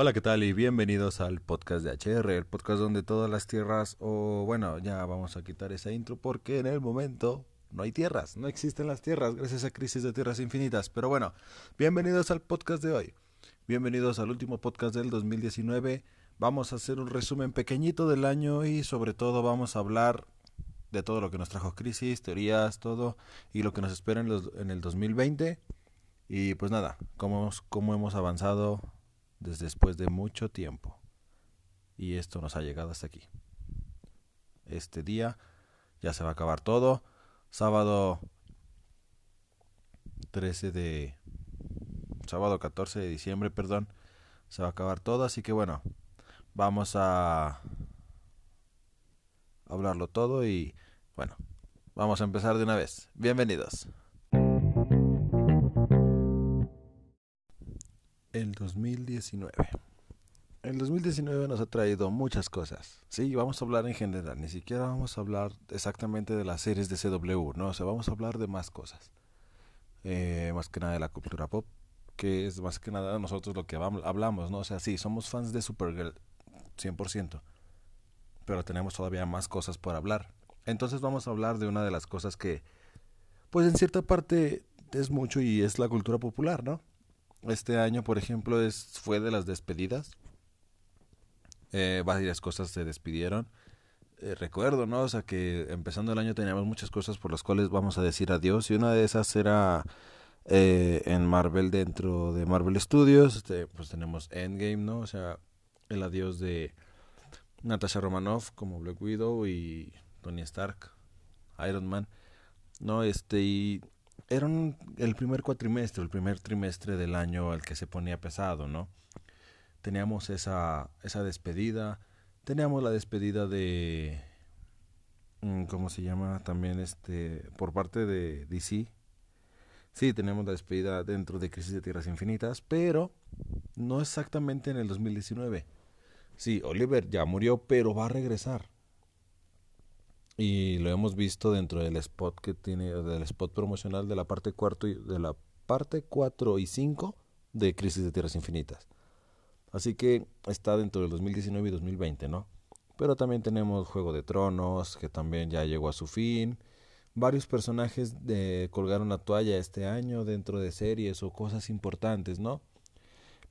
Hola, ¿qué tal? Y bienvenidos al podcast de HR, el podcast donde todas las tierras, o bueno, ya vamos a quitar esa intro porque en el momento no hay tierras, no existen las tierras gracias a crisis de tierras infinitas. Pero bueno, bienvenidos al podcast de hoy. Bienvenidos al último podcast del 2019. Vamos a hacer un resumen pequeñito del año y sobre todo vamos a hablar de todo lo que nos trajo crisis, teorías, todo y lo que nos espera en, los, en el 2020. Y pues nada, cómo, cómo hemos avanzado desde después de mucho tiempo. Y esto nos ha llegado hasta aquí. Este día ya se va a acabar todo. Sábado 13 de... Sábado 14 de diciembre, perdón. Se va a acabar todo, así que bueno, vamos a hablarlo todo y bueno, vamos a empezar de una vez. Bienvenidos. El 2019. El 2019 nos ha traído muchas cosas. Sí, vamos a hablar en general, ni siquiera vamos a hablar exactamente de las series de CW, no, o sea, vamos a hablar de más cosas. Eh, más que nada de la cultura pop, que es más que nada nosotros lo que hablamos, ¿no? O sea, sí, somos fans de Supergirl 100%, pero tenemos todavía más cosas por hablar. Entonces vamos a hablar de una de las cosas que, pues en cierta parte es mucho y es la cultura popular, ¿no? Este año, por ejemplo, es, fue de las despedidas. Eh, varias cosas se despidieron. Eh, recuerdo, ¿no? O sea, que empezando el año teníamos muchas cosas por las cuales vamos a decir adiós. Y una de esas era eh, en Marvel, dentro de Marvel Studios. Este, pues tenemos Endgame, ¿no? O sea, el adiós de Natasha Romanoff como Black Widow y Tony Stark, Iron Man, ¿no? Este, y era el primer cuatrimestre, el primer trimestre del año al que se ponía pesado, ¿no? Teníamos esa, esa despedida, teníamos la despedida de, mm, ¿cómo se llama? También este, por parte de DC. Sí, tenemos la despedida dentro de Crisis de Tierras Infinitas, pero no exactamente en el 2019. Sí, Oliver ya murió, pero va a regresar. Y lo hemos visto dentro del spot que tiene, del spot promocional de la parte cuarto y, de la parte 4 y 5 de Crisis de Tierras Infinitas. Así que está dentro del 2019 y 2020, ¿no? Pero también tenemos Juego de Tronos, que también ya llegó a su fin. Varios personajes de, colgaron la toalla este año dentro de series o cosas importantes, ¿no?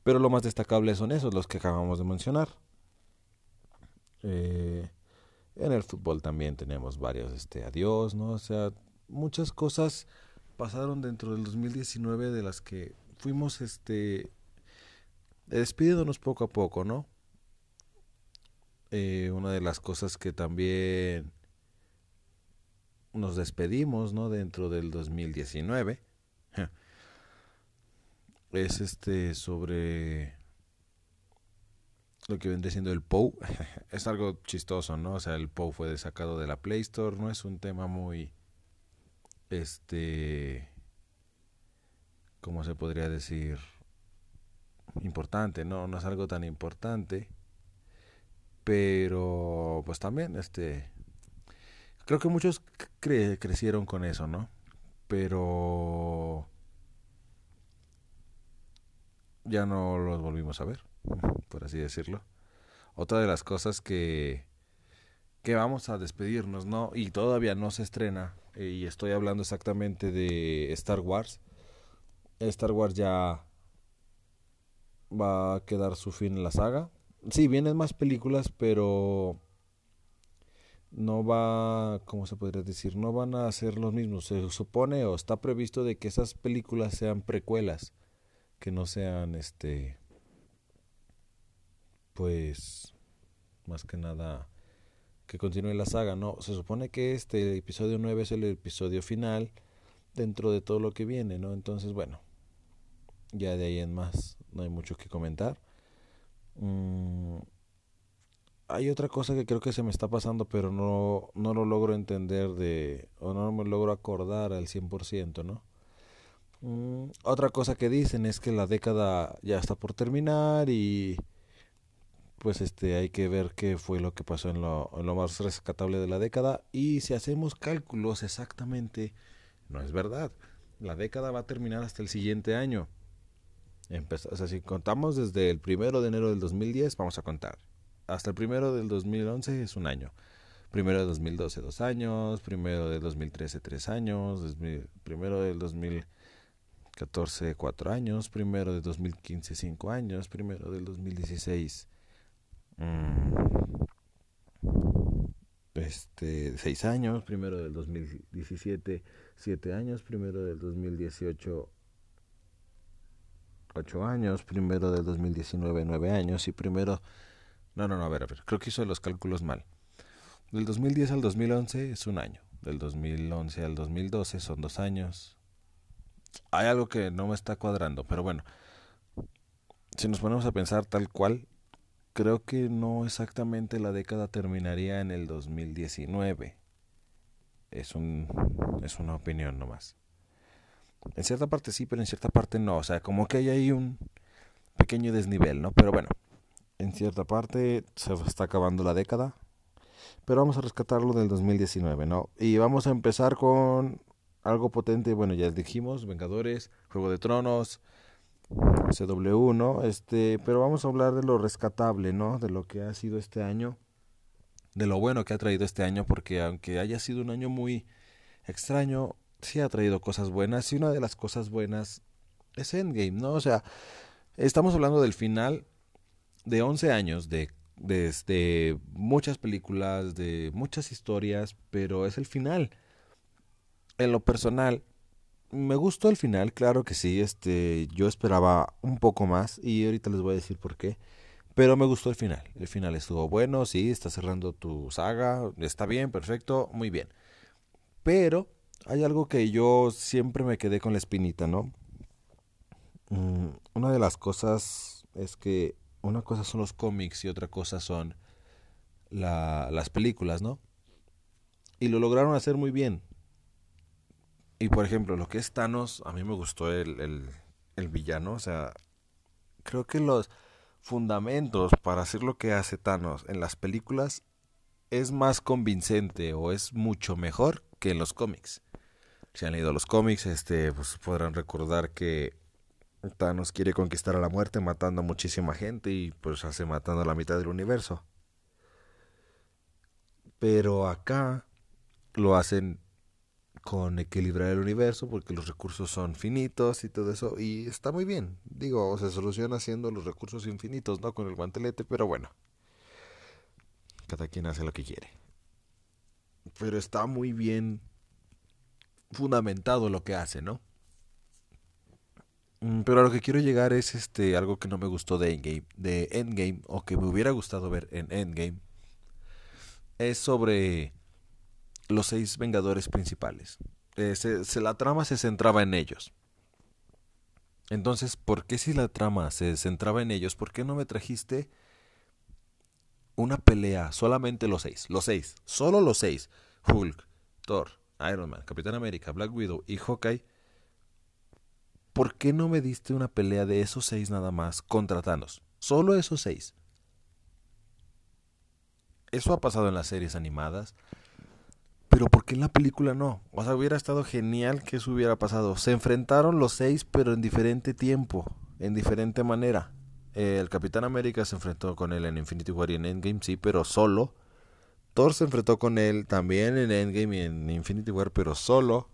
Pero lo más destacable son esos, los que acabamos de mencionar. Eh, en el fútbol también tenemos varios este adiós, ¿no? O sea, muchas cosas pasaron dentro del 2019 de las que fuimos este despidiéndonos poco a poco, ¿no? Eh, una de las cosas que también nos despedimos, ¿no? Dentro del 2019 es este sobre lo que vendría siendo el POU. es algo chistoso, ¿no? O sea, el POU fue sacado de la Play Store, no es un tema muy, este, ¿cómo se podría decir? Importante, ¿no? No es algo tan importante, pero pues también, este, creo que muchos crecieron con eso, ¿no? Pero ya no los volvimos a ver por así decirlo. Otra de las cosas que, que vamos a despedirnos, ¿no? Y todavía no se estrena, eh, y estoy hablando exactamente de Star Wars. Star Wars ya va a quedar su fin en la saga. Sí, vienen más películas, pero no va, ¿cómo se podría decir? No van a ser los mismos. Se supone o está previsto de que esas películas sean precuelas, que no sean este pues más que nada que continúe la saga, ¿no? Se supone que este episodio 9 es el episodio final dentro de todo lo que viene, ¿no? Entonces, bueno, ya de ahí en más no hay mucho que comentar. Mm, hay otra cosa que creo que se me está pasando, pero no, no lo logro entender de, o no me logro acordar al 100%, ¿no? Mm, otra cosa que dicen es que la década ya está por terminar y pues este hay que ver qué fue lo que pasó en lo, más rescatable de la década y si hacemos cálculos exactamente no es verdad la década va a terminar hasta el siguiente año Empezó, o sea, si contamos desde el primero de enero del 2010, vamos a contar. Hasta el primero del 2011 es un año. Primero de 2012, dos años. Primero de 2013, tres años. Primero del 2014, cuatro años. Primero de 2015, cinco años. Primero del 2016, mmm, este, seis años. Primero del 2017, siete años. Primero del 2018, ocho años, primero del 2019 nueve años y primero... No, no, no, a ver, a ver, creo que hizo los cálculos mal. Del 2010 al 2011 es un año, del 2011 al 2012 son dos años. Hay algo que no me está cuadrando, pero bueno, si nos ponemos a pensar tal cual, creo que no exactamente la década terminaría en el 2019. Es, un, es una opinión nomás. En cierta parte sí, pero en cierta parte no. O sea, como que hay ahí un pequeño desnivel, ¿no? Pero bueno, en cierta parte se está acabando la década. Pero vamos a rescatarlo del 2019, ¿no? Y vamos a empezar con algo potente. Bueno, ya dijimos, Vengadores, Juego de Tronos, CW, ¿no? Este, pero vamos a hablar de lo rescatable, ¿no? De lo que ha sido este año. De lo bueno que ha traído este año, porque aunque haya sido un año muy extraño, sí ha traído cosas buenas y una de las cosas buenas es Endgame, ¿no? O sea, estamos hablando del final de 11 años de desde muchas películas, de muchas historias, pero es el final. En lo personal, me gustó el final, claro que sí, este, yo esperaba un poco más y ahorita les voy a decir por qué. Pero me gustó el final. El final estuvo bueno, sí, está cerrando tu saga, está bien, perfecto, muy bien. Pero hay algo que yo siempre me quedé con la espinita, ¿no? Mm, una de las cosas es que una cosa son los cómics y otra cosa son la, las películas, ¿no? Y lo lograron hacer muy bien. Y por ejemplo, lo que es Thanos, a mí me gustó el, el, villano. O sea, creo que los fundamentos para hacer lo que hace Thanos en las películas es más convincente o es mucho mejor que en los cómics si han leído los cómics, este, pues podrán recordar que Thanos quiere conquistar a la muerte matando a muchísima gente y pues hace matando a la mitad del universo. Pero acá lo hacen con equilibrar el universo porque los recursos son finitos y todo eso y está muy bien. Digo, se soluciona haciendo los recursos infinitos, ¿no? Con el guantelete, pero bueno. Cada quien hace lo que quiere. Pero está muy bien fundamentado lo que hace, ¿no? Mm, pero a lo que quiero llegar es este algo que no me gustó de Endgame, de Endgame o que me hubiera gustado ver en Endgame. Es sobre los seis Vengadores principales. Eh, se, la trama se centraba en ellos. Entonces, ¿por qué si la trama se centraba en ellos, por qué no me trajiste una pelea solamente los seis? Los seis, solo los seis. Hulk, Thor, Iron Man, Capitán América, Black Widow y Hawkeye, ¿por qué no me diste una pelea de esos seis nada más contra? Solo esos seis. Eso ha pasado en las series animadas. Pero ¿por qué en la película no? O sea, hubiera estado genial que eso hubiera pasado. Se enfrentaron los seis, pero en diferente tiempo, en diferente manera. el Capitán América se enfrentó con él en Infinity War y en Endgame, sí, pero solo. Thor se enfrentó con él también en Endgame y en Infinity War, pero solo.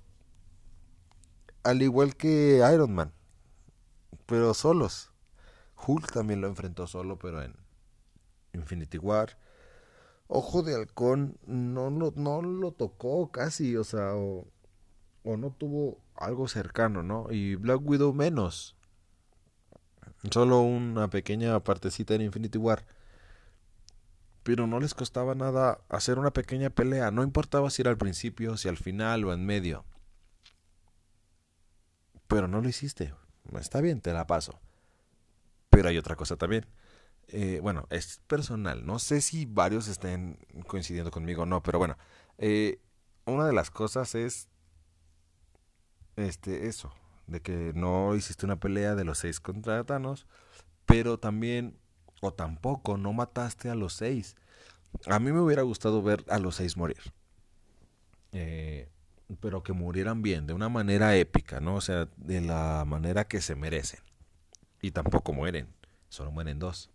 Al igual que Iron Man, pero solos. Hulk también lo enfrentó solo, pero en Infinity War. Ojo de Halcón no lo, no lo tocó casi, o sea, o, o no tuvo algo cercano, ¿no? Y Black Widow menos. Solo una pequeña partecita en Infinity War pero no les costaba nada hacer una pequeña pelea, no importaba si era al principio, si al final o en medio. Pero no lo hiciste. Está bien, te la paso. Pero hay otra cosa también. Eh, bueno, es personal. No sé si varios estén coincidiendo conmigo o no, pero bueno. Eh, una de las cosas es este eso, de que no hiciste una pelea de los seis contra Thanos, pero también o tampoco no mataste a los seis. A mí me hubiera gustado ver a los seis morir. Eh, pero que murieran bien, de una manera épica, ¿no? O sea, de la manera que se merecen. Y tampoco mueren, solo mueren dos.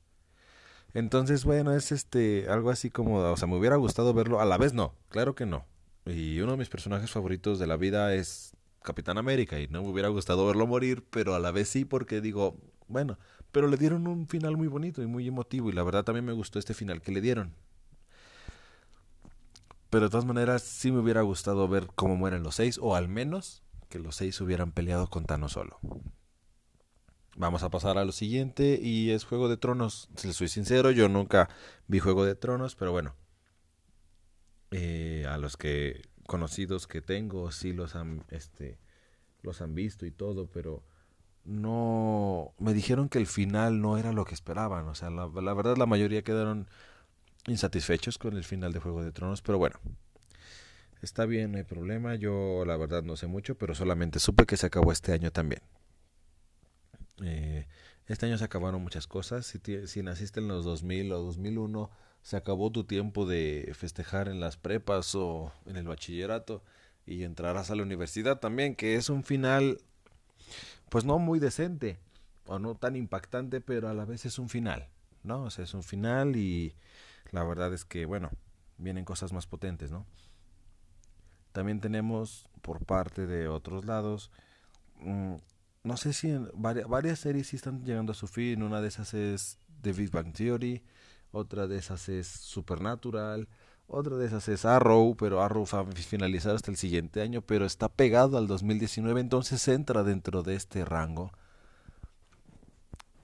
Entonces, bueno, es este algo así como, o sea, me hubiera gustado verlo, a la vez no, claro que no. Y uno de mis personajes favoritos de la vida es Capitán América y no me hubiera gustado verlo morir, pero a la vez sí porque digo, bueno, pero le dieron un final muy bonito y muy emotivo y la verdad también me gustó este final que le dieron. Pero de todas maneras sí me hubiera gustado ver cómo mueren los seis o al menos que los seis hubieran peleado con Thanos solo. Vamos a pasar a lo siguiente y es Juego de Tronos. Si les soy sincero, yo nunca vi Juego de Tronos, pero bueno. Eh, a los que conocidos que tengo sí los han, este, los han visto y todo, pero no me dijeron que el final no era lo que esperaban. O sea, la, la verdad la mayoría quedaron insatisfechos con el final de Juego de Tronos, pero bueno. Está bien, no hay problema. Yo la verdad no sé mucho, pero solamente supe que se acabó este año también. Eh, este año se acabaron muchas cosas. Si, naciste en los 2000 o 2001, se acabó tu tiempo de festejar en las prepas o en el bachillerato y entrarás a la universidad también, que es un final, pues no muy decente o no tan impactante, pero a la vez es un final, ¿no? O sea, es un final y la verdad es que, bueno, vienen cosas más potentes, ¿no? También tenemos por parte de otros lados mmm, no sé si en varias, varias series sí están llegando a su fin. Una de esas es The Big Bang Theory, otra de esas es Supernatural, otra de esas es Arrow, pero Arrow va a finalizar hasta el siguiente año, pero está pegado al 2019, entonces entra dentro de este rango.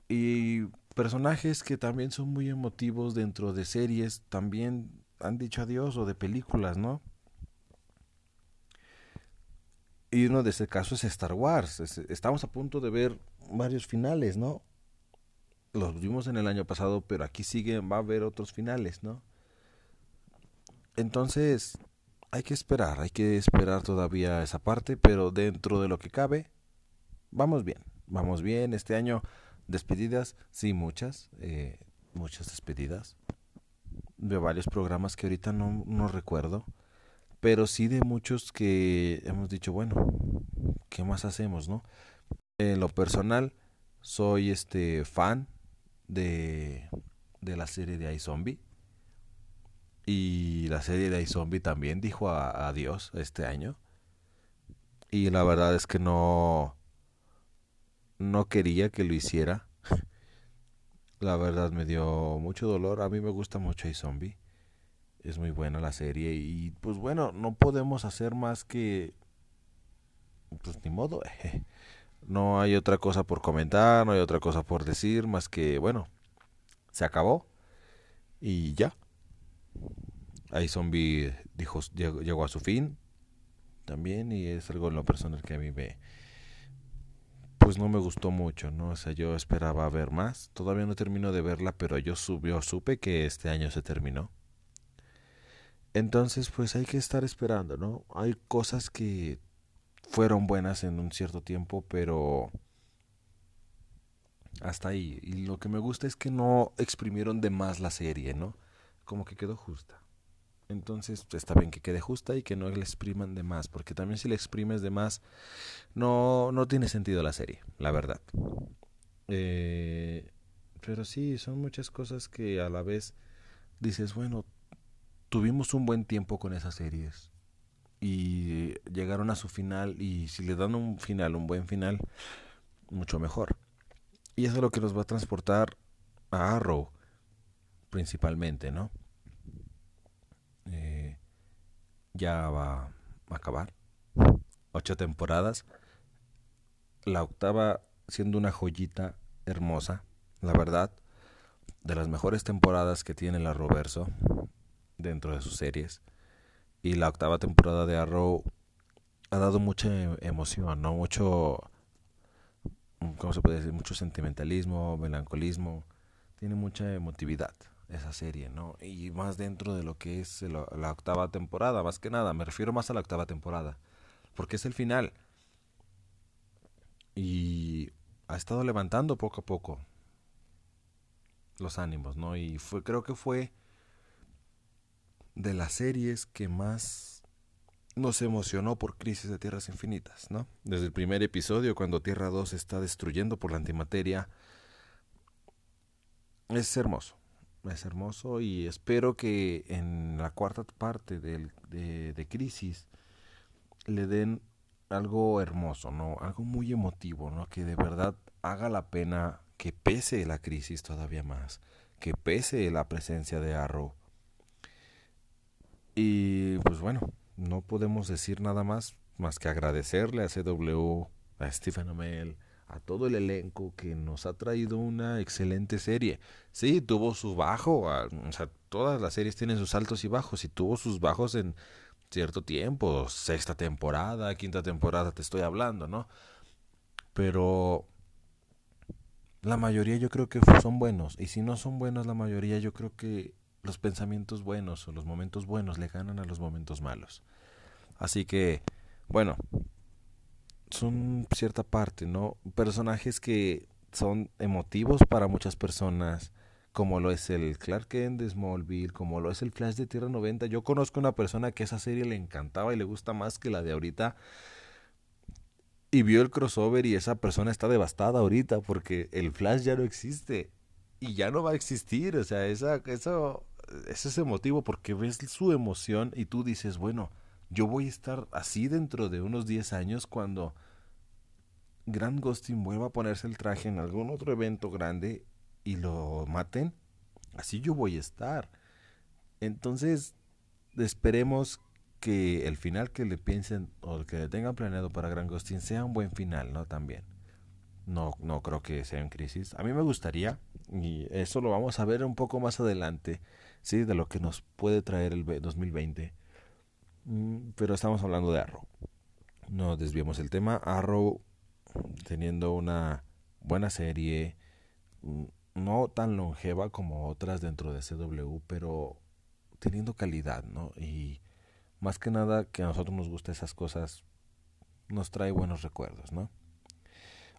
Y personajes que también son muy emotivos dentro de series también han dicho adiós o de películas, ¿no? Y uno de ese caso es Star Wars. Estamos a punto de ver varios finales, ¿no? Los vimos en el año pasado, pero aquí sigue, va a haber otros finales, ¿no? Entonces, hay que esperar, hay que esperar todavía esa parte, pero dentro de lo que cabe, vamos bien, vamos bien. Este año, despedidas, sí, muchas, eh, muchas despedidas. De varios programas que ahorita no, no recuerdo pero sí de muchos que hemos dicho, bueno, ¿qué más hacemos, no? En lo personal, soy este fan de, de la serie de iZombie. Y la serie de iZombie también dijo adiós este año. Y la verdad es que no, no quería que lo hiciera. la verdad me dio mucho dolor. A mí me gusta mucho iZombie es muy buena la serie y pues bueno, no podemos hacer más que pues ni modo. No hay otra cosa por comentar, no hay otra cosa por decir más que bueno, se acabó y ya. Ahí Zombie dijo llegó, a su fin también y es algo en lo personal que a mí me pues no me gustó mucho, ¿no? O sea, yo esperaba ver más. Todavía no termino de verla, pero yo, subió, supe que este año se terminó. Entonces, pues hay que estar esperando, ¿no? Hay cosas que fueron buenas en un cierto tiempo, pero hasta ahí. Y lo que me gusta es que no exprimieron de más la serie, ¿no? Como que quedó justa. Entonces está bien que quede justa y que no le expriman de más, porque también si le exprimes de más, no, no tiene sentido la serie, la verdad. Eh, pero sí, son muchas cosas que a la vez dices, bueno, tuvimos un buen tiempo con esas series y llegaron a su final y si le dan un final, un buen final, mucho mejor. Y eso es lo que nos va a transportar a Arrow principalmente, ¿no? Eh, ya va a acabar. Ocho temporadas. La octava siendo una joyita hermosa, la verdad. De las mejores temporadas que tiene la Roverso dentro de sus series. Y la octava temporada de Arrow ha dado mucha emoción, ¿no? Mucho, ¿cómo se puede decir? Mucho sentimentalismo, melancolismo. Tiene mucha emotividad esa serie, ¿no? Y más dentro de lo que es la octava temporada, más que nada. Me refiero más a la octava temporada. Porque es el final. Y ha estado levantando poco a poco los ánimos, ¿no? Y fue, creo que fue de las series que más nos emocionó por Crisis de Tierras Infinitas, ¿no? Desde el primer episodio, cuando Tierra 2 está destruyendo por la antimateria, es hermoso. Es hermoso y espero que en la cuarta parte de, de Crisis le den algo hermoso, ¿no? Algo muy emotivo, ¿no? Que de verdad haga la pena que pese la crisis todavía más, que pese la presencia de Arrow. Y pues bueno, no podemos decir nada más más que agradecerle a CW, a Stephen Amell, a todo el elenco que nos ha traído una excelente serie. Sí, tuvo su bajo, o sea, todas las series tienen sus altos y bajos y tuvo sus bajos en cierto tiempo, sexta temporada, quinta temporada te estoy hablando, ¿no? Pero la mayoría yo creo que son buenos y si no son buenos la mayoría yo creo que los pensamientos buenos o los momentos buenos le ganan a los momentos malos. Así que, bueno, son cierta parte, ¿no? Personajes que son emotivos para muchas personas, como lo es el Clark Kent de Smallville, como lo es el Flash de Tierra 90. Yo conozco una persona que esa serie le encantaba y le gusta más que la de ahorita. Y vio el crossover y esa persona está devastada ahorita porque el Flash ya no existe y ya no va a existir. O sea, esa, eso, ese es emotivo porque ves su emoción y tú dices, bueno, yo voy a estar así dentro de unos 10 años cuando Grant Gustin vuelva a ponerse el traje en algún otro evento grande y lo maten. Así yo voy a estar. Entonces, esperemos que el final que le piensen o que le tengan planeado para Grant Gustin sea un buen final, ¿no? También. No, no creo que sea en crisis. A mí me gustaría, y eso lo vamos a ver un poco más adelante, ¿sí? De lo que nos puede traer el 2020 Mm, pero estamos hablando de Arrow. No desviemos el tema. Arrow teniendo una buena serie, mm, no tan longeva como otras dentro de CW, pero teniendo calidad, ¿no? Y más que nada que a nosotros nos gusten esas cosas, nos trae buenos recuerdos, ¿no?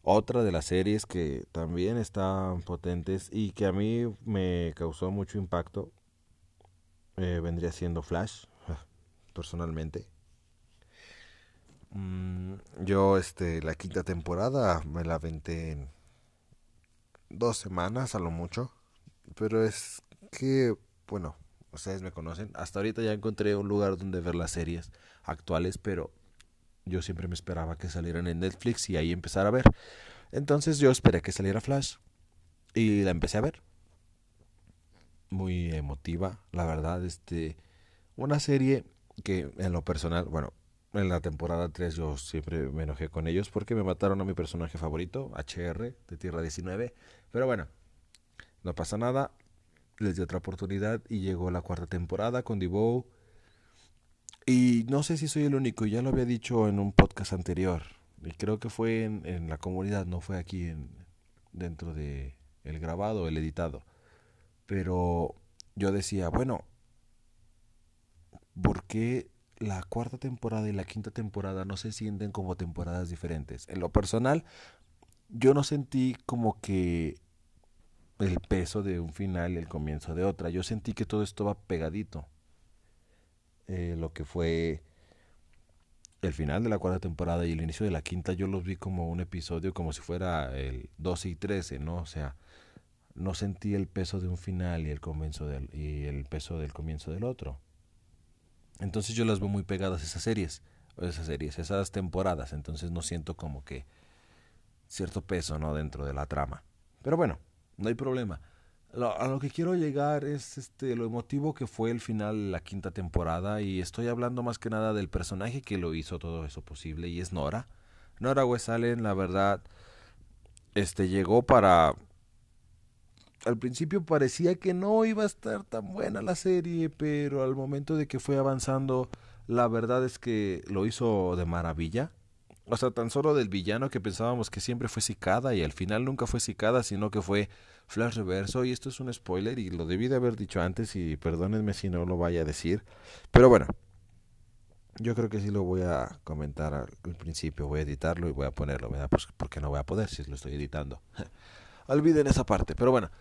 Otra de las series que también están potentes y que a mí me causó mucho impacto eh, vendría siendo Flash, personalmente. Mm, yo, este, la quinta temporada me la aventé en dos semanas a lo mucho. Pero es que, bueno, ustedes me conocen. Hasta ahorita ya encontré un lugar donde ver las series actuales, pero yo siempre me esperaba que salieran en Netflix y ahí empezar a ver. Entonces yo esperé que saliera Flash y la empecé a ver. Muy emotiva, la verdad, este una serie que en lo personal, bueno, en la temporada 3 yo siempre me enojé con ellos porque me mataron a mi personaje favorito, HR, de Tierra 19. Pero bueno, no pasa nada. Les di otra oportunidad y llegó la cuarta temporada con Divo. Y no sé si soy el único, ya lo había dicho en un podcast anterior. Y creo que fue en, en la comunidad, no fue aquí en, dentro de el grabado, el editado. Pero yo decía, bueno, ¿por qué la cuarta temporada y la quinta temporada no se sienten como temporadas diferentes? En lo personal, yo no sentí como que el peso de un final y el comienzo de otra. Yo sentí que todo esto va pegadito. Eh, lo que fue el final de la cuarta temporada y el inicio de la quinta, yo los vi como un episodio, como si fuera el 12 y 13, ¿no? O sea, no sentí el peso de un final y el, comienzo del, y el peso del comienzo del otro. Entonces yo las veo muy pegadas esas series, esas series, esas temporadas, entonces no siento como que cierto peso, ¿no? Dentro de la trama. Pero bueno, no hay problema. a lo que quiero llegar es este lo emotivo que fue el final la quinta temporada y estoy hablando más que nada del personaje que lo hizo todo eso posible y es Nora. Nora West Allen, la verdad, este llegó para al principio parecía que no iba a estar tan buena la serie, pero al momento de que fue avanzando, la verdad es que lo hizo de maravilla. O sea, tan solo del villano que pensábamos que siempre fue Cicada y al final nunca fue Cicada, sino que fue Flash Reverso. Y esto es un spoiler y lo debí de haber dicho antes y perdónenme si no lo vaya a decir. Pero bueno, yo creo que sí lo voy a comentar al, principio, voy a editarlo y voy a ponerlo, ¿verdad? Pues porque no voy a poder si lo estoy editando. Olviden esa parte, pero bueno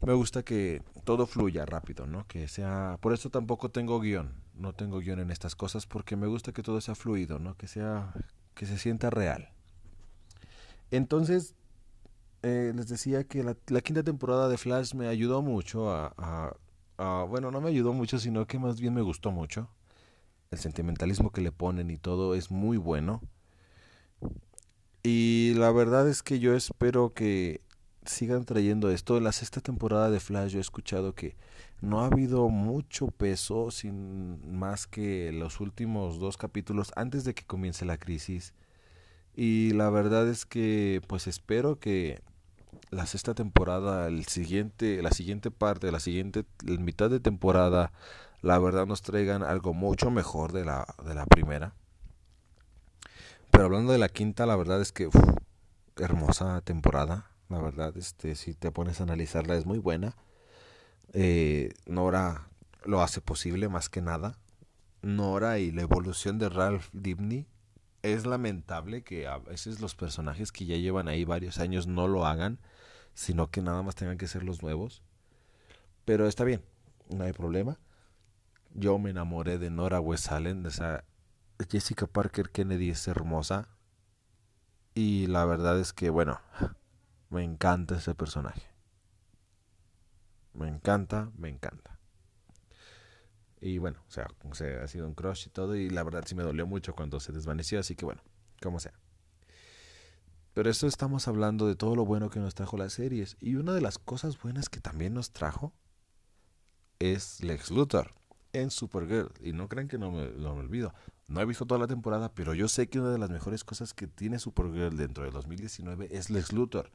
me gusta que todo fluya rápido, ¿no? Que sea, por eso tampoco tengo guion, no tengo guion en estas cosas porque me gusta que todo sea fluido, ¿no? Que sea, que se sienta real. Entonces, eh, les decía que la, quinta temporada de Flash me ayudó mucho a, a, a, Bueno, no me ayudó mucho, sino que más bien me gustó mucho. El sentimentalismo que le ponen y todo es muy bueno. Y la verdad es que yo espero que sigan trayendo esto. En la sexta temporada de Flash yo he escuchado que no ha habido mucho peso sin más que los últimos dos capítulos antes de que comience la crisis. Y la verdad es que pues espero que la sexta temporada, el siguiente, la siguiente parte, la siguiente la mitad de temporada, la verdad nos traigan algo mucho mejor de la, de la primera. Pero hablando de la quinta, la verdad es que hermosa temporada. La verdad, este, si te pones a analizarla, es muy buena. Eh, Nora lo hace posible más que nada. Nora y la evolución de Ralph Dibny. Es lamentable que a veces los personajes que ya llevan ahí varios años no lo hagan, sino que nada más tengan que ser los nuevos. Pero está bien, no hay problema. Yo me enamoré de Nora Westphalen, de esa Jessica Parker Kennedy es hermosa. Y la verdad es que, bueno, me encanta ese personaje. Me encanta, me encanta. Y bueno, o sea, ha sido un crush y todo. Y la verdad sí me dolió mucho cuando se desvaneció. Así que bueno, como sea. Pero esto estamos hablando de todo lo bueno que nos trajo las series. Y una de las cosas buenas que también nos trajo es Lex Luthor en Supergirl. Y no crean que no me, no me olvido. No he visto toda la temporada, pero yo sé que una de las mejores cosas que tiene Supergirl dentro de 2019 es Lex Luthor.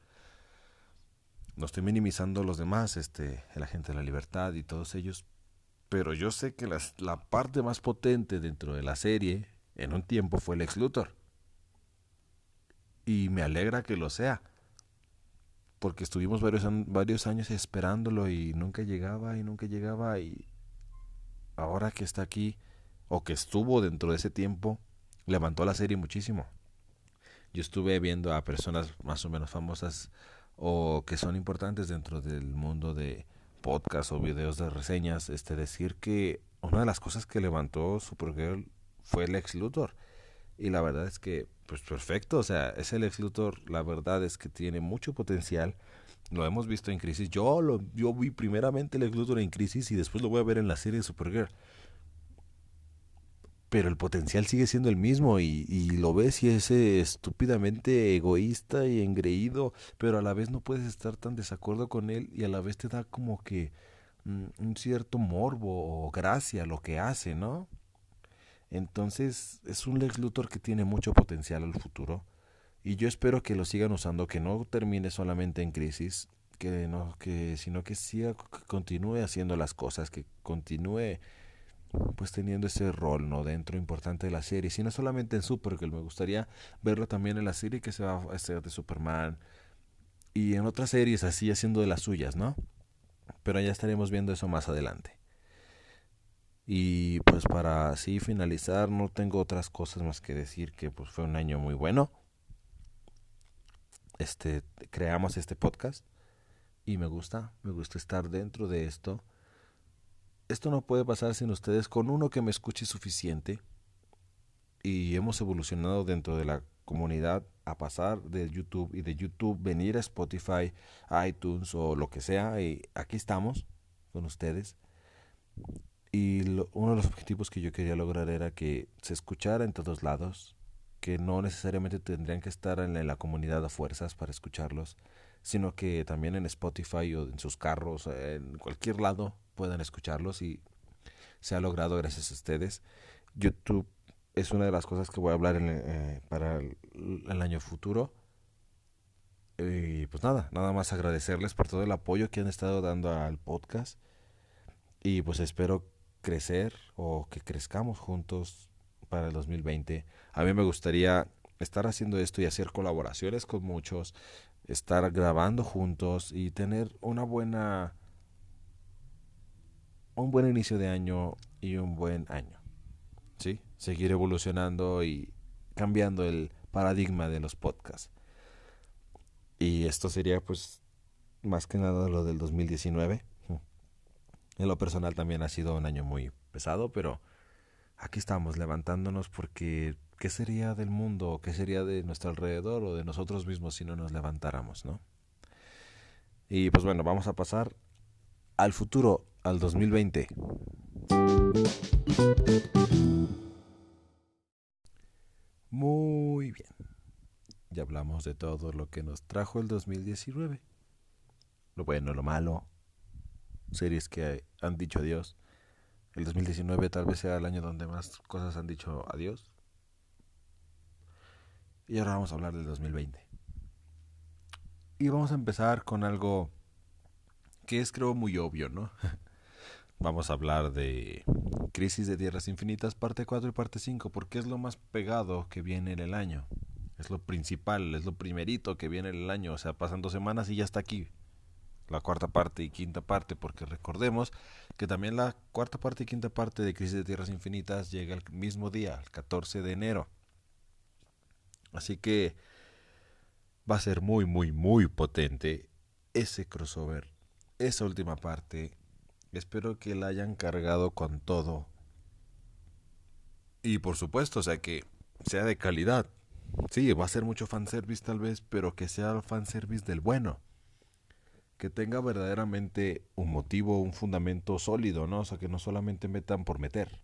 No estoy minimizando los demás, este, el agente de la libertad y todos ellos, pero yo sé que la parte más potente dentro de la serie en un tiempo fue Lex Luthor. Y me alegra que lo sea, porque estuvimos varios, varios años esperándolo y nunca llegaba y nunca llegaba y ahora que está aquí o que estuvo dentro de ese tiempo, levantó la serie muchísimo. Yo estuve viendo a personas más o menos famosas o que son importantes dentro del mundo de podcast o videos de reseñas, este decir que una de las cosas que levantó Supergirl fue el ex Luthor. Y la verdad es que, pues perfecto, o sea, ese Lex Luthor, la verdad es que tiene mucho potencial. Lo hemos visto en Crisis. Yo lo yo vi primeramente el Lex Luthor en Crisis y después lo voy a ver en la serie de Supergirl pero el potencial sigue siendo el mismo y, y, lo ves y es estúpidamente egoísta y engreído, pero a la vez no puedes estar tan desacuerdo con él y a la vez te da como que mm, un cierto morbo o gracia lo que hace, ¿no? Entonces es un Lex Luthor que tiene mucho potencial al futuro y yo espero que lo sigan usando, que no termine solamente en crisis, que no que sino que siga que continúe haciendo las cosas, que continúe pues teniendo ese rol no dentro importante de la serie, sino solamente en Supergirl, me gustaría verlo también en la serie que se va a hacer de Superman y en otras series así haciendo de las suyas, ¿no? Pero ya estaremos viendo eso más adelante. Y pues para así finalizar, no tengo otras cosas más que decir que pues fue un año muy bueno. Este creamos este podcast y me gusta, me gusta estar dentro de esto esto no puede pasar sin ustedes con uno que me escuche suficiente. Y hemos evolucionado dentro de la comunidad a pasar de YouTube y de YouTube venir a Spotify, iTunes o lo que sea. Y aquí estamos con ustedes. Y uno de los objetivos que yo quería lograr era que se escuchara en todos lados, que no necesariamente tendrían que estar en la comunidad a fuerzas para escucharlos, sino que también en Spotify o en sus carros, en cualquier lado puedan escucharlos y se ha logrado gracias a ustedes. YouTube es una de las cosas que voy a hablar eh, para el, año futuro. Y pues nada, nada más agradecerles por todo el apoyo que han estado dando al podcast. Y pues espero crecer o que crezcamos juntos para el 2020. A mí me gustaría estar haciendo esto y hacer colaboraciones con muchos, estar grabando juntos y tener una buena un buen inicio de año y un buen año. ¿Sí? Seguir evolucionando y cambiando el paradigma de los podcasts. Y esto sería pues más que nada lo del 2019. En lo personal también ha sido un año muy pesado, pero aquí estamos levantándonos porque ¿qué sería del mundo? ¿Qué sería de nuestro alrededor o de nosotros mismos si no nos levantáramos, no? Y pues bueno, vamos a pasar al futuro, al 2020. Muy bien. Ya hablamos de todo lo que nos trajo el 2019. Lo bueno, lo malo. Series que han dicho adiós. El 2019 tal vez sea el año donde más cosas han dicho adiós. Y ahora vamos a hablar del 2020. Y vamos a empezar con algo que es creo muy obvio, ¿no? vamos a hablar de Crisis de Tierras Infinitas, parte 4 y parte 5, porque es lo más pegado que viene en el año. Es lo principal, es lo primerito que viene en el año. O sea, pasan dos semanas y ya está aquí. La cuarta parte y quinta parte, porque recordemos que también la cuarta parte y quinta parte de Crisis de Tierras Infinitas llega el mismo día, el 14 de enero. Así que va a ser muy, muy, muy potente ese crossover, esa última parte Espero que la hayan cargado con todo. Y por supuesto, o sea, que sea de calidad. Sí, va a ser mucho fanservice tal vez, pero que sea fanservice del bueno. Que tenga verdaderamente un motivo, un fundamento sólido, ¿no? O sea, que no solamente metan por meter.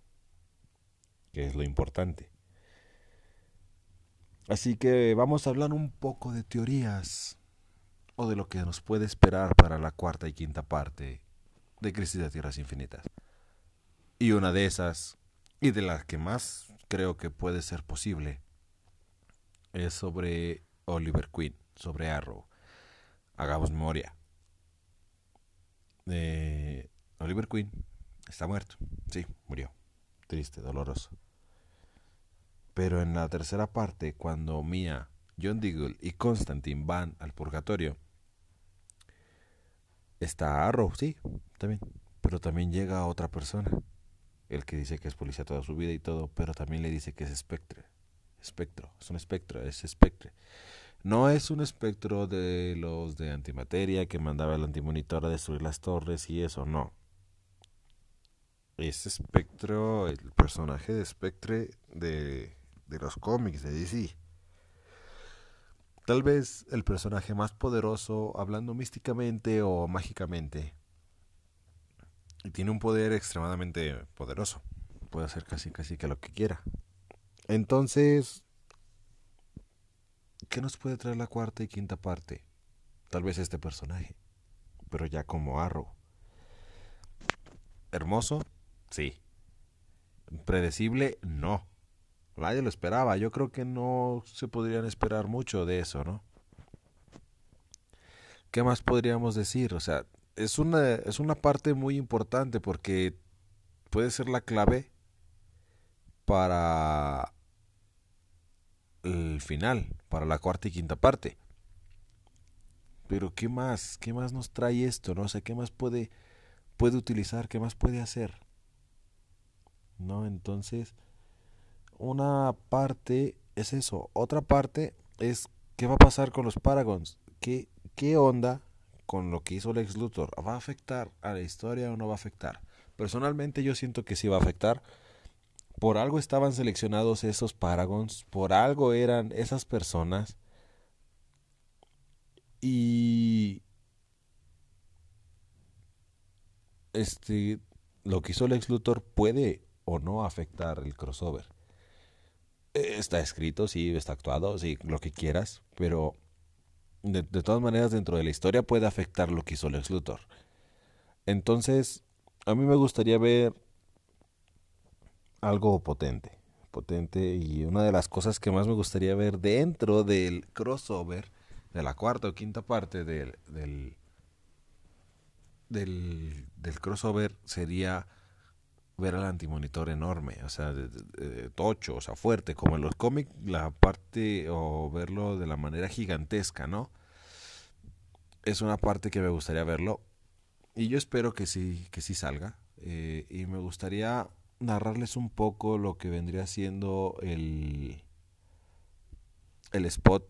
Que es lo importante. Así que vamos a hablar un poco de teorías o de lo que nos puede esperar para la cuarta y quinta parte de Crisis de Tierras Infinitas. Y una de esas, y de las que más creo que puede ser posible, es sobre Oliver Queen, sobre Arrow. Hagamos memoria. Eh, Oliver Queen está muerto. Sí, murió. Triste, doloroso. Pero en la tercera parte, cuando Mia, John Diggle y Constantine van al purgatorio, está Arrow, sí, también. Pero también llega otra persona. El que dice que es policía toda su vida y todo, pero también le dice que es espectro. Espectro, es un espectro, es espectre. No es un espectro de los de antimateria que mandaba el antimonitor a destruir las torres y eso, no. Es espectro, el personaje de espectre de, de los cómics de DC. Tal vez el personaje más poderoso, hablando místicamente o mágicamente. Y tiene un poder extremadamente poderoso. Puede hacer casi casi que lo que quiera. Entonces, ¿qué nos puede traer la cuarta y quinta parte? Tal vez este personaje, pero ya como Arrow. ¿Hermoso? Sí. ¿Predecible? No. Nadie lo esperaba. Yo creo que no se podrían esperar mucho de eso, ¿no? ¿Qué más podríamos decir? O sea, es una, es una parte muy importante porque puede ser la clave para el final, para la cuarta y quinta parte. Pero ¿qué más? ¿Qué más nos trae esto? ¿No? Sea, ¿qué más puede, puede utilizar? ¿Qué más puede hacer? ¿No? Entonces, una parte es eso. Otra parte es qué va a pasar con los Paragons. ¿Qué, qué onda con lo que hizo Lex Luthor? ¿Va a afectar a la historia o no va a afectar? Personalmente yo siento que sí va a afectar. Por algo estaban seleccionados esos Paragons. Por algo eran esas personas. Y... Este... Lo que hizo Lex Luthor puede o no afectar el crossover está escrito, sí, está actuado, sí, lo que quieras, pero de, todas maneras dentro de la historia puede afectar lo que hizo Lex Luthor. Entonces, a mí me gustaría ver algo potente, potente y una de las cosas que más me gustaría ver dentro del crossover de la cuarta o quinta parte del, del, del crossover sería ver al antimonitor enorme, o sea, de, tocho, o sea, fuerte, como en los cómics, la parte, o verlo de la manera gigantesca, ¿no? Es una parte que me gustaría verlo. Y yo espero que sí, que sí salga. Eh, y me gustaría narrarles un poco lo que vendría siendo el, el spot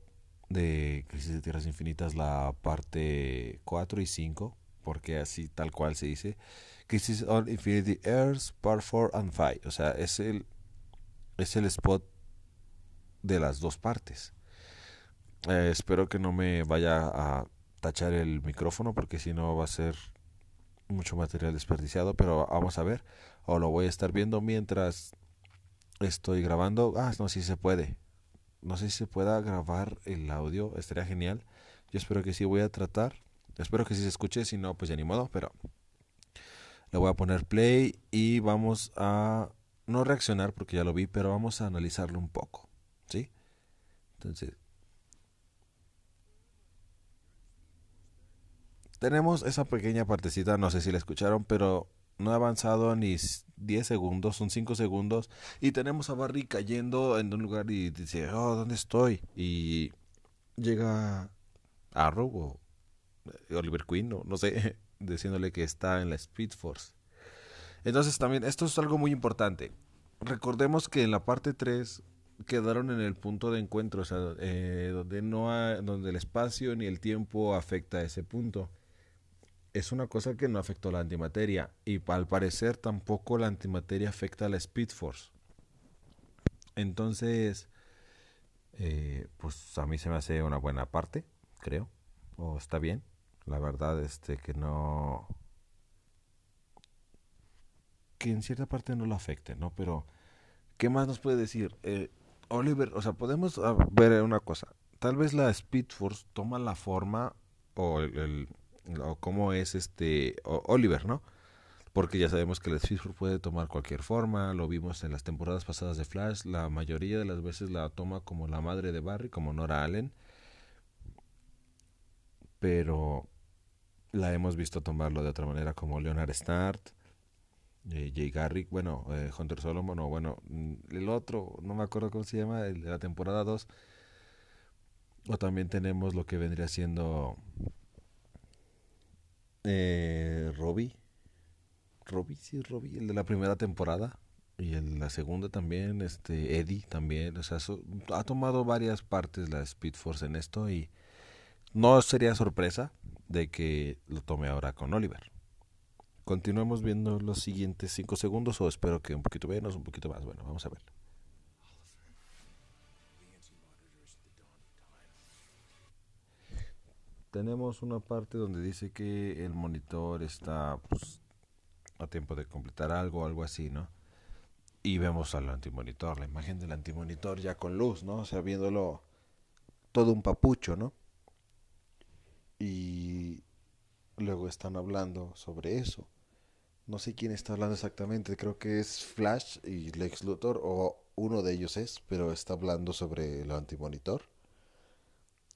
de Crisis de Tierras Infinitas, la parte 4 y 5, porque así tal cual se dice Crisis on Infinity Earth, Part 4 and 5. O sea, es el, es el spot de las dos partes. Eh, espero que no me vaya a tachar el micrófono porque si no va a ser mucho material desperdiciado, pero vamos a ver. O lo voy a estar viendo mientras estoy grabando. Ah, no, si se puede. No sé si se pueda grabar el audio, estaría genial. Yo espero que sí voy a tratar. Espero que sí se escuche, si no, pues ya ni modo, pero le voy a poner play y vamos a no reaccionar porque ya lo vi, pero vamos a analizarlo un poco, ¿sí? Entonces, tenemos esa pequeña partecita, no sé si la escucharon, pero no ha avanzado ni 10 segundos, son 5 segundos, y tenemos a Barry cayendo en un lugar y dice, oh, ¿dónde estoy? Y llega Arrow o eh, Oliver Queen, o no sé, diciéndole que está en la Speed Force. Entonces también, esto es algo muy importante. Recordemos que en la parte 3 quedaron en el punto de encuentro, o sea, eh, donde, no donde el espacio ni el tiempo afecta a ese punto es una cosa que no afectó la antimateria y al parecer tampoco la antimateria afecta a la Speed Force. Entonces, eh, pues a mí se me hace una buena parte, creo, o está bien. La verdad, este, que no, que en cierta parte no lo afecte, ¿no? Pero, ¿qué más nos puede decir? Eh, Oliver, o sea, podemos ah, ver una cosa. Tal vez la Speed Force toma la forma o el o cómo es este Oliver, ¿no? Porque ya sabemos que el Speedforce puede tomar cualquier forma, lo vimos en las temporadas pasadas de Flash, la mayoría de las veces la toma como la madre de Barry, como Nora Allen, pero la hemos visto tomarlo de otra manera como Leonard Start, eh, Jay Garrick, bueno, eh, Hunter Solomon, o bueno, mm, el otro, no me acuerdo cómo se llama, el de la temporada 2, o también tenemos lo que vendría siendo eh, Robbie. Robbie, sí, Robbie, el de la primera temporada. Y en la segunda también, este, Eddie también. O sea, ha tomado varias partes la Speed Force en esto y no sería sorpresa de que lo tome ahora con Oliver. Continuemos viendo los siguientes 5 segundos o espero que un poquito menos, un poquito más. Bueno, vamos a ver. tenemos una parte donde dice que el monitor está pues, a tiempo de completar algo algo así, ¿no? Y vemos al antimonitor, la imagen del antimonitor ya con luz, ¿no? O sea, viéndolo todo un papucho, ¿no? Y luego están hablando sobre eso. No sé quién está hablando exactamente, creo que es Flash y Lex Luthor, o uno de ellos es, pero está hablando sobre el antimonitor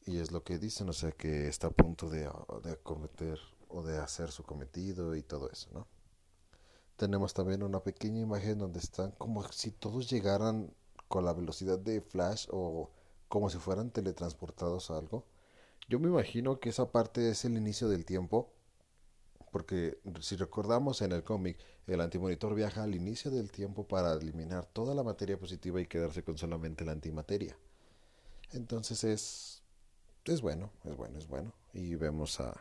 y es lo que dicen, o sea que está a punto de, de cometer o de hacer su cometido y todo eso, ¿no? Tenemos también una pequeña imagen donde están como si todos llegaran con la velocidad de Flash o como si fueran teletransportados a algo. Yo me imagino que esa parte es el inicio del tiempo, porque si recordamos en el cómic, el antimonitor viaja al inicio del tiempo para eliminar toda la materia positiva y quedarse con solamente la antimateria. Entonces es es bueno, es bueno, es bueno. Y vemos a...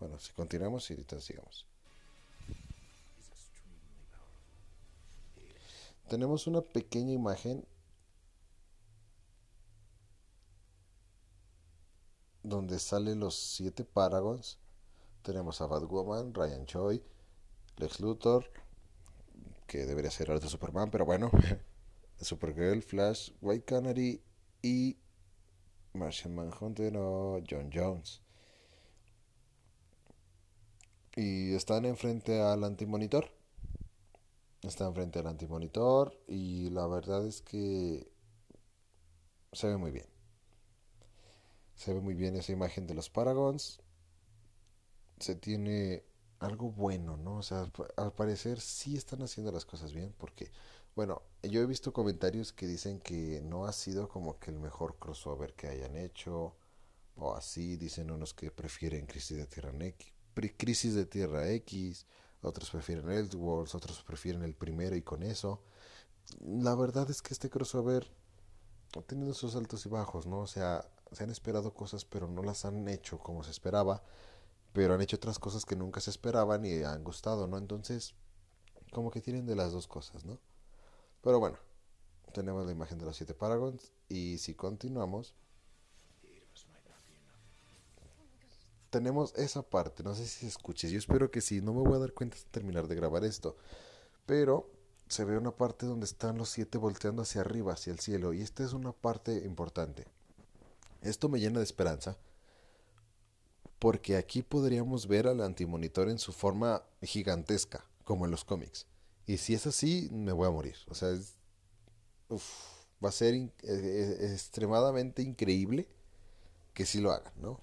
Bueno, si continuamos y ahorita sigamos. Tenemos una pequeña imagen donde salen los siete Paragons. Tenemos a Batwoman, Ryan Choi, Lex Luthor, que debería ser el de Superman, pero bueno, Supergirl, Flash, White Canary y Martian Manhunter o John Jones. Y están enfrente al antimonitor. Están frente al antimonitor y la verdad es que se ve muy bien. Se ve muy bien esa imagen de los Paragons. Se tiene algo bueno, ¿no? O sea, al parecer sí están haciendo las cosas bien porque bueno, yo he visto comentarios que dicen que no ha sido como que el mejor crossover que hayan hecho, o así, dicen unos que prefieren Crisis de Tierra X, Crisis de Tierra X, otros prefieren Elseworlds, otros prefieren el primero y con eso. La verdad es que este crossover ha tenido sus altos y bajos, ¿no? O sea, se han esperado cosas pero no las han hecho como se esperaba, pero han hecho otras cosas que nunca se esperaban y han gustado, ¿no? Entonces, como que tienen de las dos cosas, ¿no? Pero bueno, tenemos la imagen de los siete Paragons y si continuamos... tenemos esa parte, no sé si se yo espero que sí, no me voy a dar cuenta hasta terminar de grabar esto, pero se ve una parte donde están los siete volteando hacia arriba, hacia el cielo, y esta es una parte importante. Esto me llena de esperanza, porque aquí podríamos ver al antimonitor en su forma gigantesca, como en los cómics. Y si es así, me voy a morir. O sea, va a ser eh, eh, extremadamente increíble que sí lo hagan, ¿no?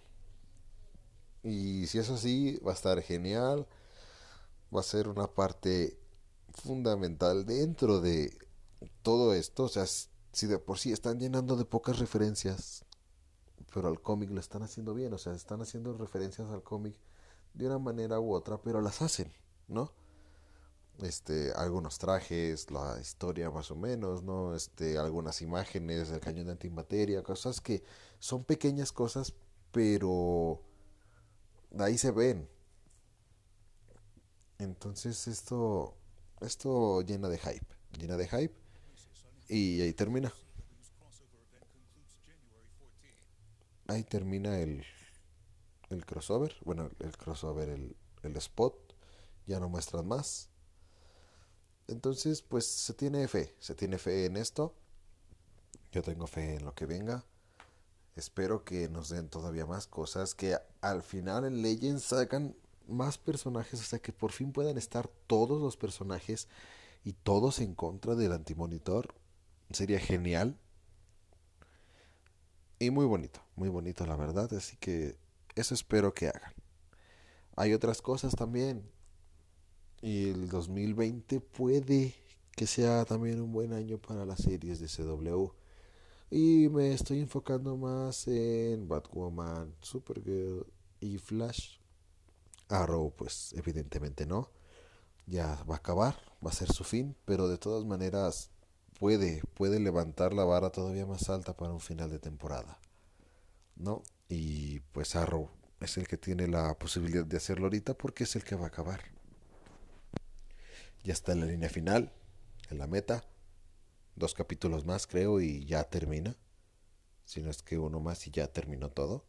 Y si es así, va a estar genial. Va a ser una parte fundamental dentro de todo esto. O sea, si de por sí están llenando de pocas referencias, pero al cómic lo están haciendo bien. O sea, están haciendo referencias al cómic de una manera u otra, pero las hacen, ¿no? Este, algunos trajes, la historia más o menos, ¿no? Este, algunas imágenes del cañón de antimateria, cosas que son pequeñas cosas, pero ahí se ven. Entonces esto, esto llena de hype, llena de hype y ahí termina. Ahí termina el, el crossover, bueno, el crossover, el, el spot, ya no muestran más. Entonces, pues se tiene fe, se tiene fe en esto. Yo tengo fe en lo que venga. Espero que nos den todavía más cosas, que al final en Legends sacan más personajes, o sea que por fin puedan estar todos los personajes y todos en contra del antimonitor. Sería genial. Y muy bonito, muy bonito la verdad, así que eso espero que hagan. Hay otras cosas también. Y el 2020 puede que sea también un buen año para las series de CW. Y me estoy enfocando más en Batwoman, Supergirl y Flash. Arrow, pues evidentemente no. Ya va a acabar, va a ser su fin, pero de todas maneras puede, puede levantar la vara todavía más alta para un final de temporada. ¿No? Y pues Arrow es el que tiene la posibilidad de hacerlo ahorita porque es el que va a acabar. Ya está en la línea final, en la meta dos capítulos más creo y ya termina. Si no es que uno más y ya terminó todo.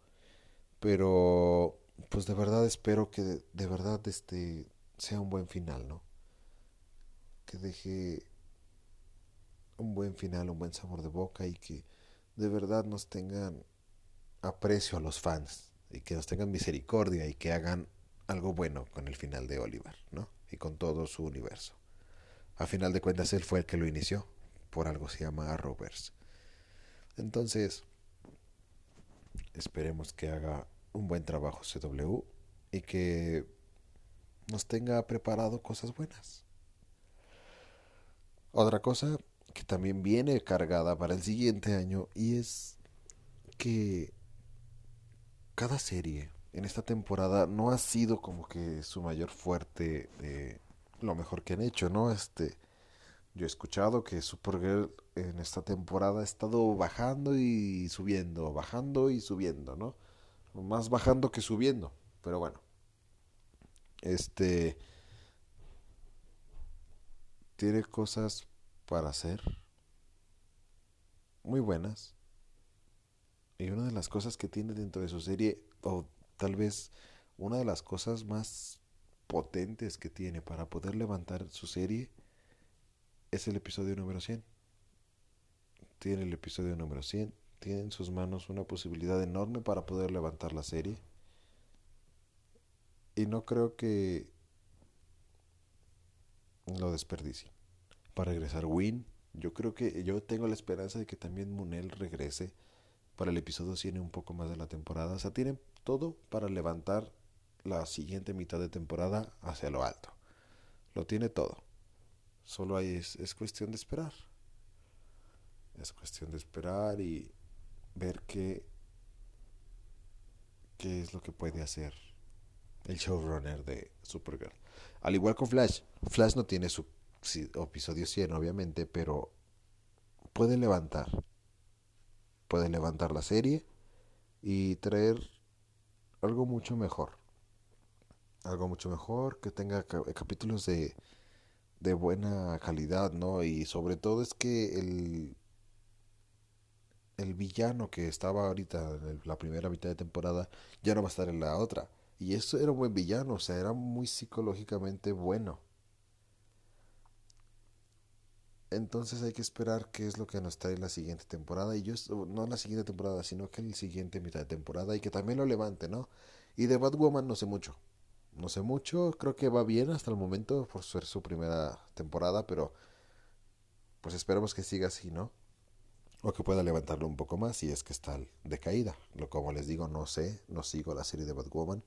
Pero pues de verdad espero que de, verdad este sea un buen final, ¿no? Que deje un buen final, un buen sabor de boca y que de verdad nos tengan aprecio a los fans y que nos tengan misericordia y que hagan algo bueno con el final de Oliver, ¿no? Y con todo su universo. A final de cuentas él fue el que lo inició por algo se llama Arrowverse. Entonces, esperemos que haga un buen trabajo CW y que nos tenga preparado cosas buenas. Otra cosa que también viene cargada para el siguiente año y es que cada serie en esta temporada no ha sido como que su mayor fuerte de lo mejor que han hecho, ¿no? Este yo he escuchado que Supergirl en esta temporada ha estado bajando y subiendo, bajando y subiendo, ¿no? Más bajando que subiendo, pero bueno. Este tiene cosas para hacer muy buenas. Y una de las cosas que tiene dentro de su serie, o tal vez una de las cosas más potentes que tiene para poder levantar su serie, es el episodio número 100. Tiene el episodio número 100. Tiene en sus manos una posibilidad enorme para poder levantar la serie. Y no creo que lo desperdicie. Para regresar Win, yo creo que yo tengo la esperanza de que también Munel regrese para el episodio 100 un poco más de la temporada. O sea, tiene todo para levantar la siguiente mitad de temporada hacia lo alto. Lo tiene todo. Solo hay, es, es cuestión de esperar. Es cuestión de esperar y ver qué, qué es lo que puede hacer el showrunner de Supergirl. Al igual con Flash, Flash no tiene su episodio 100 obviamente, pero puede levantar. Puede levantar la serie y traer algo mucho mejor. Algo mucho mejor, que tenga capítulos de de buena calidad, ¿no? Y sobre todo es que el, el villano que estaba ahorita en la primera mitad de temporada ya no va a estar en la otra. Y eso era un buen villano, o sea, era muy psicológicamente bueno. Entonces hay que esperar qué es lo que nos trae la siguiente temporada. Y yo, no la siguiente temporada, sino que el siguiente mitad de temporada y que también lo levante, ¿no? Y de Batwoman no sé mucho. No sé mucho, creo que va bien hasta el momento por ser su primera temporada, pero pues esperamos que siga así, ¿no? O que pueda levantarlo un poco más si es que está de caída. Lo como les digo, no sé, no sigo la serie de Batwoman,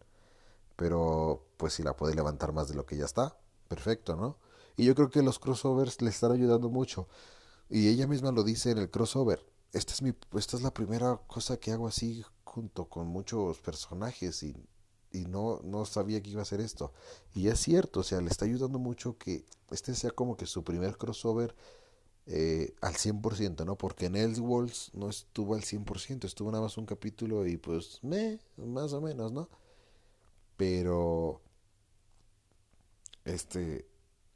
pero pues si la puede levantar más de lo que ya está, perfecto, ¿no? Y yo creo que los crossovers le están ayudando mucho. Y ella misma lo dice en el crossover. Esta es mi esta es la primera cosa que hago así junto con muchos personajes y y no, no sabía que iba a hacer esto. Y es cierto, o sea, le está ayudando mucho que este sea como que su primer crossover eh, al 100%, ¿no? Porque en Elseworlds no estuvo al 100%, estuvo nada más un capítulo y pues, me, más o menos, ¿no? Pero este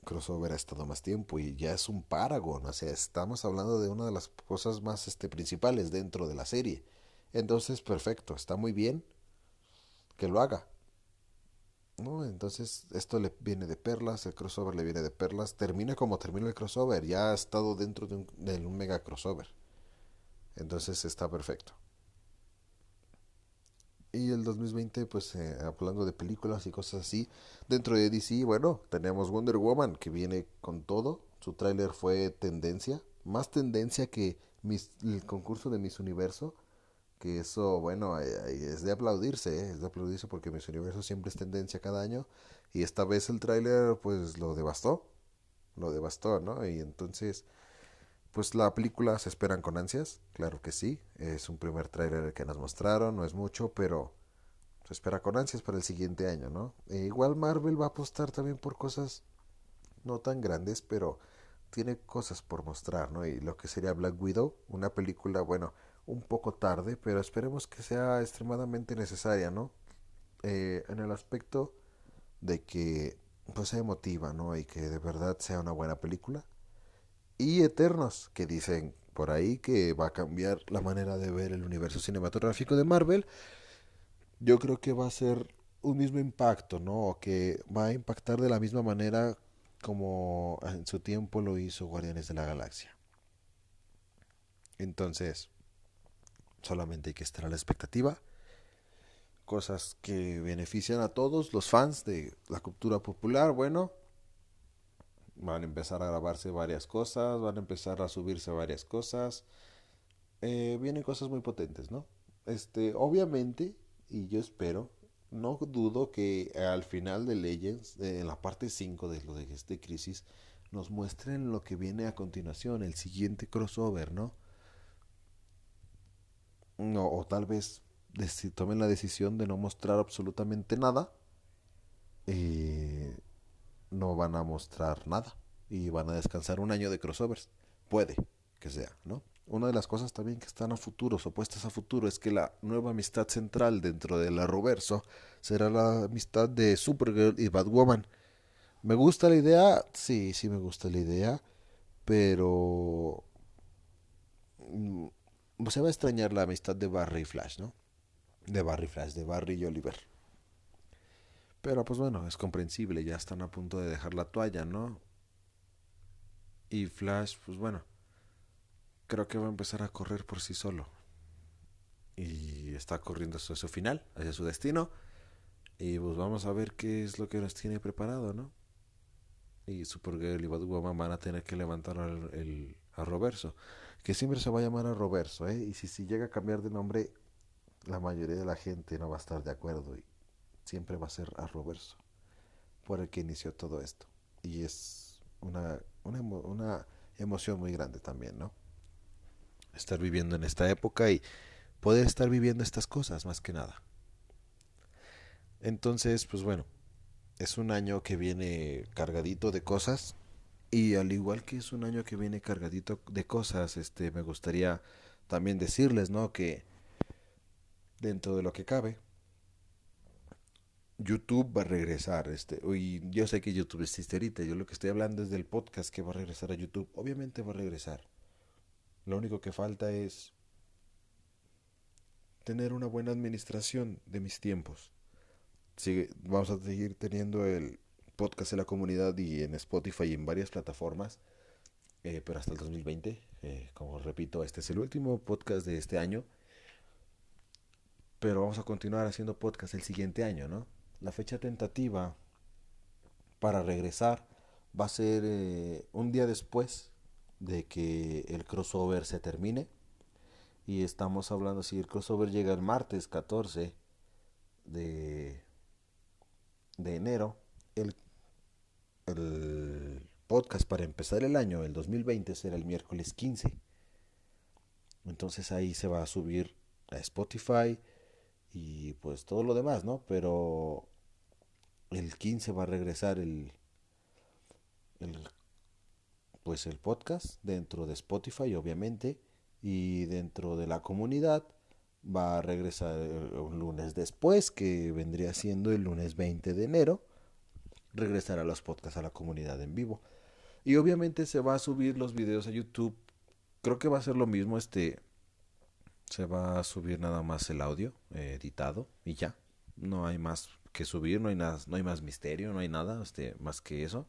crossover ha estado más tiempo y ya es un Paragon, o sea, estamos hablando de una de las cosas más este, principales dentro de la serie. Entonces, perfecto, está muy bien que lo haga. ¿No? Entonces, esto le viene de perlas, el crossover le viene de perlas. Termina como termina el crossover, ya ha estado dentro de un, mega crossover. Entonces está perfecto. Y el 2020, pues eh, hablando de películas y cosas así, dentro de DC, bueno, tenemos Wonder Woman que viene con todo. Su tráiler fue tendencia, más tendencia que el concurso de Miss Universo que eso, bueno, es de aplaudirse, ¿eh? es de aplaudirse porque Miss Universo siempre es tendencia cada año y esta vez el tráiler pues lo devastó, lo devastó, ¿no? Y entonces, pues la película se esperan con ansias, claro que sí, es un primer tráiler que nos mostraron, no es mucho, pero se espera con ansias para el siguiente año, ¿no? E igual Marvel va a apostar también por cosas no tan grandes, pero tiene cosas por mostrar, ¿no? Y lo que sería Black Widow, una película, bueno, un poco tarde, pero esperemos que sea extremadamente necesaria, ¿no? Eh, en el aspecto de que pues sea emotiva, ¿no? Y que de verdad sea una buena película. Y Eternos, que dicen por ahí que va a cambiar la manera de ver el universo cinematográfico de Marvel. Yo creo que va a ser un mismo impacto, ¿no? O que va a impactar de la misma manera como en su tiempo lo hizo Guardianes de la Galaxia. Entonces, Solamente hay que estar a la expectativa. Cosas que benefician a todos los fans de la cultura popular. Bueno, van a empezar a grabarse varias cosas, van a empezar a subirse varias cosas. Eh, vienen cosas muy potentes, ¿no? Este, obviamente, y yo espero, no dudo que al final de Legends, en la parte 5 de lo de este crisis, nos muestren lo que viene a continuación, el siguiente crossover, ¿no? no, o tal vez tomen la decisión de no mostrar absolutamente nada, eh, no van a mostrar nada y van a descansar un año de crossovers. Puede que sea, ¿no? Una de las cosas también que están a futuro, opuestas a futuro, es que la nueva amistad central dentro de la será la amistad de Supergirl y Batwoman. ¿Me gusta la idea? Sí, sí me gusta la idea, pero mm, se va a extrañar la amistad de Barry y Flash, ¿no? De Barry Flash, de Barry y Oliver. Pero pues bueno, es comprensible, ya están a punto de dejar la toalla, ¿no? Y Flash, pues bueno, creo que va a empezar a correr por sí solo. Y está corriendo hacia su final, hacia su destino. Y pues vamos a ver qué es lo que nos tiene preparado, ¿no? Y Supergirl y Batwoman van a tener que levantar el, el a Roverso que siempre se va a llamar a Roberto, ¿eh? Y si, si llega a cambiar de nombre, la mayoría de la gente no va a estar de acuerdo siempre va a ser a Roberto, por el que inició todo esto. Y es una, una, una emoción muy grande también, ¿no? Estar viviendo en esta época y poder estar viviendo estas cosas más que nada. Entonces, pues bueno, es un año que viene cargadito de cosas y al igual que es un año que viene cargadito de cosas, este, me gustaría también decirles, ¿no? Que dentro de lo que cabe, YouTube va a regresar. Este, y yo sé que YouTube existe ahorita. Yo lo que estoy hablando es del podcast que va a regresar a YouTube. Obviamente va a regresar. Lo único que falta es tener una buena administración de mis tiempos. Sigue, vamos a seguir teniendo el podcast en la comunidad y en Spotify y en varias plataformas, eh, pero hasta el 2020. Eh, como repito, este es el último podcast de este año, pero vamos a continuar haciendo podcast el siguiente año, ¿no? La fecha tentativa para regresar va a ser eh, un día después de que el crossover se termine. Y estamos hablando, si el crossover llega el martes 14 de, de enero, el, el podcast para empezar el año, el 2020, será el miércoles 15. Entonces ahí se va a subir a Spotify y pues todo lo demás, ¿no? Pero el 15 va a regresar el, el pues el podcast dentro de Spotify obviamente y dentro de la comunidad va a regresar un lunes después que vendría siendo el lunes 20 de enero regresará los podcasts a la comunidad en vivo. Y obviamente se va a subir los videos a YouTube. Creo que va a ser lo mismo este se va a subir nada más el audio eh, editado y ya. No hay más que subir no hay nada no hay más misterio no hay nada este más que eso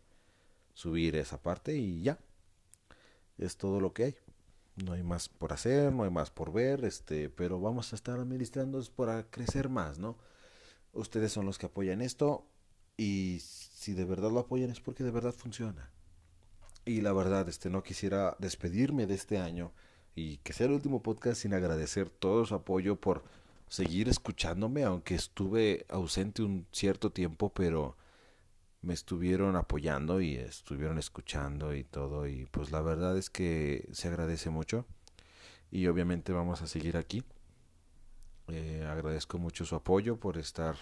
subir esa parte y ya. Es todo lo que hay. No hay más por hacer, no hay más por ver, este, pero vamos a estar administrando para crecer más, ¿no? Ustedes son los que apoyan esto y si de verdad lo apoyan es porque de verdad funciona. Y la verdad, este, no quisiera despedirme de este año y que sea el último podcast sin agradecer todo su apoyo por seguir escuchándome, aunque estuve ausente un cierto tiempo, pero me estuvieron apoyando y estuvieron escuchando y todo y pues la verdad es que se agradece mucho. Y obviamente vamos a seguir aquí. Eh, agradezco mucho su apoyo por estar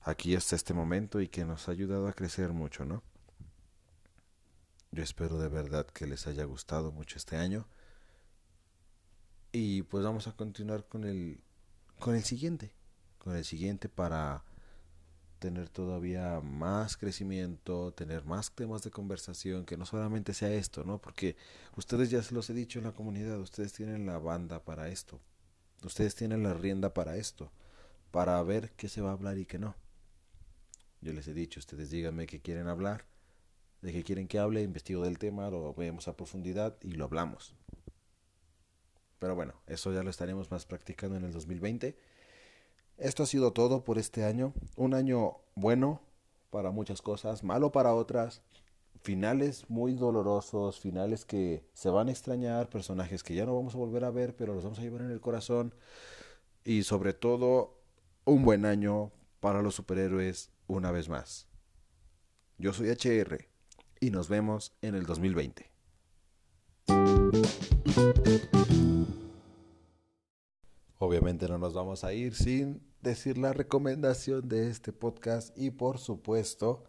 aquí hasta este momento y que nos ha ayudado a crecer mucho no yo espero de verdad que les haya gustado mucho este año. Y pues vamos a continuar con el con el siguiente con el siguiente para tener todavía más crecimiento, tener más temas de conversación, que no solamente sea esto, ¿no? Porque ustedes ya se los he dicho en la comunidad, ustedes tienen la banda para esto, ustedes tienen la rienda para esto, para ver qué se va a hablar y qué no. Yo les he dicho, ustedes díganme qué quieren hablar, de qué quieren que hable, investigo del tema, lo vemos a profundidad y lo hablamos. Pero bueno, eso ya lo estaremos más practicando en el 2020 esto ha sido todo por este año. Un año bueno para muchas cosas, malo para otras. Finales muy dolorosos, finales que se van a extrañar, personajes que ya no vamos a volver a ver, pero los vamos a llevar en el corazón. Y sobre todo, un buen año para los superhéroes una vez más. Yo soy HR y nos vemos en el 2020. Obviamente no nos vamos a ir sin decir la recomendación de este podcast y por supuesto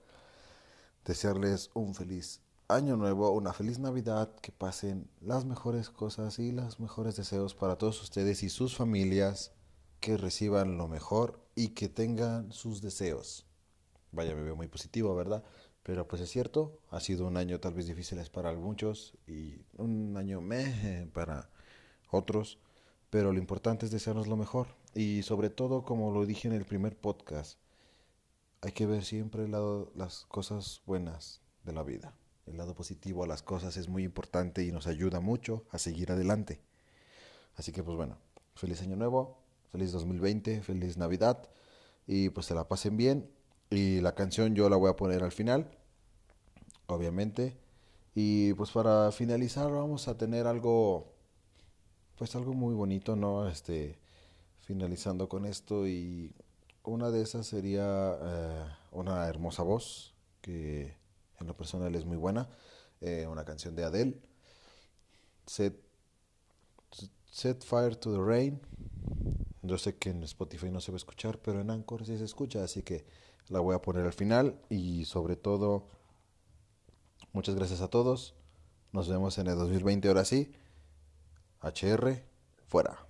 desearles un feliz año nuevo, una feliz Navidad, que pasen las mejores cosas y los mejores deseos para todos ustedes y sus familias, que reciban lo mejor y que tengan sus deseos. Vaya, me veo muy positivo, ¿verdad? Pero pues es cierto, ha sido un año tal vez difícil para muchos y un año meh para otros pero lo importante es desearnos lo mejor. Y sobre todo, como lo dije en el primer podcast, hay que ver siempre el lado, las cosas buenas de la vida. El lado positivo a las cosas es muy importante y nos ayuda mucho a seguir adelante. Así que pues bueno, feliz año nuevo, feliz 2020, feliz Navidad y pues se la pasen bien. Y la canción yo la voy a poner al final, obviamente. Y pues para finalizar vamos a tener algo pues algo muy bonito, ¿no? Este, finalizando con esto y una de esas sería eh, una hermosa voz que en lo personal es muy buena, eh, una canción de Adele, Set, Set Fire to the Rain. Yo sé que en Spotify no se va a escuchar, pero en Anchor sí se escucha, así que la voy a poner al final y sobre todo muchas gracias a todos. Nos vemos en el 2020 ahora sí. HR, fuera.